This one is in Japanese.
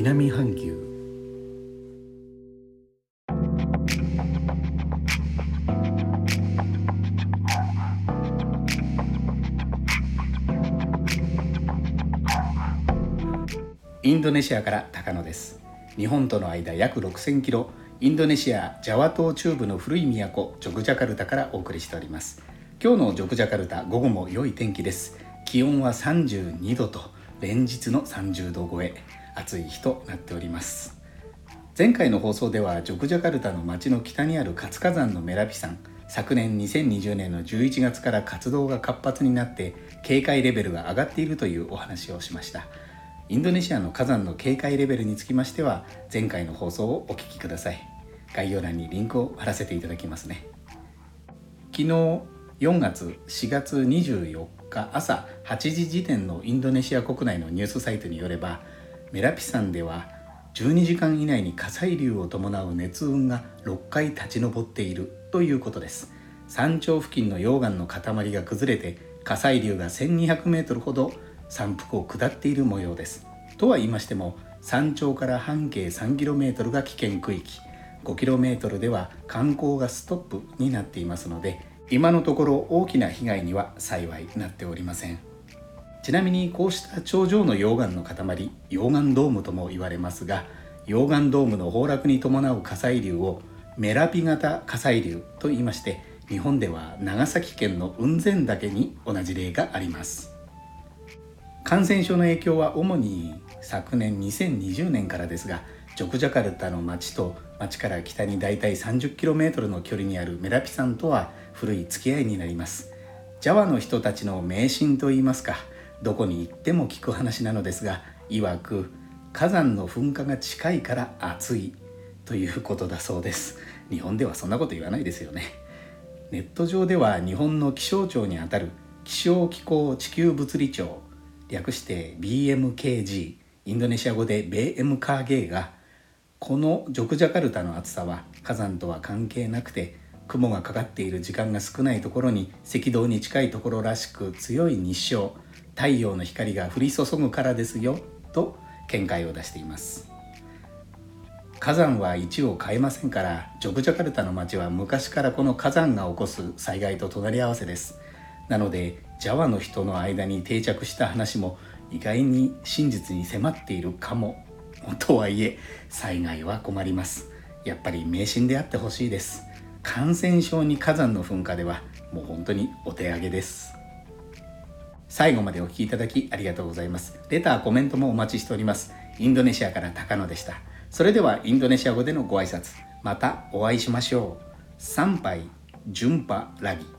南半球。インドネシアから高野です。日本との間約6000キロ。インドネシアジャワ島中部の古い都ジョグジャカルタからお送りしております。今日のジョグジャカルタ午後も良い天気です。気温は32度と連日の30度超え。暑い日となっております。前回の放送ではジョグジャカルタの町の北にある活火山のメラピ山昨年2020年の11月から活動が活発になって警戒レベルが上がっているというお話をしました。インドネシアの火山の警戒レベルにつきましては前回の放送をお聞きください。概要欄にリンクを貼らせていただきますね。昨日4月4月24日朝8時時点のインドネシア国内のニュースサイトによればメラピ山では12時間以内に火砕流を伴う熱雲が6回立ち上っているということです。山頂付近の溶岩の塊が崩れて火砕流が 1200m ほど山腹を下っている模様です。とは言いましても山頂から半径 3km が危険区域。5km では観光がストップになっていますので今のところ大きな被害には幸いなっておりません。ちなみにこうした頂上の溶岩の塊溶岩ドームとも言われますが溶岩ドームの崩落に伴う火砕流をメラピ型火砕流と言いまして日本では長崎県の雲仙岳に同じ例があります。感染症の影響は主に昨年2020年からですがジョクジャカルタの町と町から北にだいたい 30km の距離にあるメラピ山とは古い付き合いになります。ジャワの人たちの迷信といいますかどこに行っても聞く話なのですが曰く火山の噴火が近いから暑いということだそうです。日本ではそんなこと言わないですよね。ネット上では日本の気象庁にあたる気象気候地球物理庁略して BMKG インドネシア語でベーエムカーゲーがこのジョクジャカルタの暑さは火山とは関係なくて雲がかかっている時間が少ないところに赤道に近いところらしく強い日照。太陽の光が降り注ぐからですよと見解を出しています。火山は位置を変えませんからジョグジャカルタの町は昔からこの火山が起こす災害と隣り合わせです。なのでジャワの人の間に定着した話も意外に真実に迫っているかもとはいえ災害は困ります。やっぱり迷信であってほしいです。感染症に火山の噴火ではもう本当にお手上げです。最後までお聴きいただきありがとうございます。レターコメントもお待ちしております。インドネシアから高野でした。それではインドネシア語でのご挨拶。またお会いしましょう。参拝順波ラギ。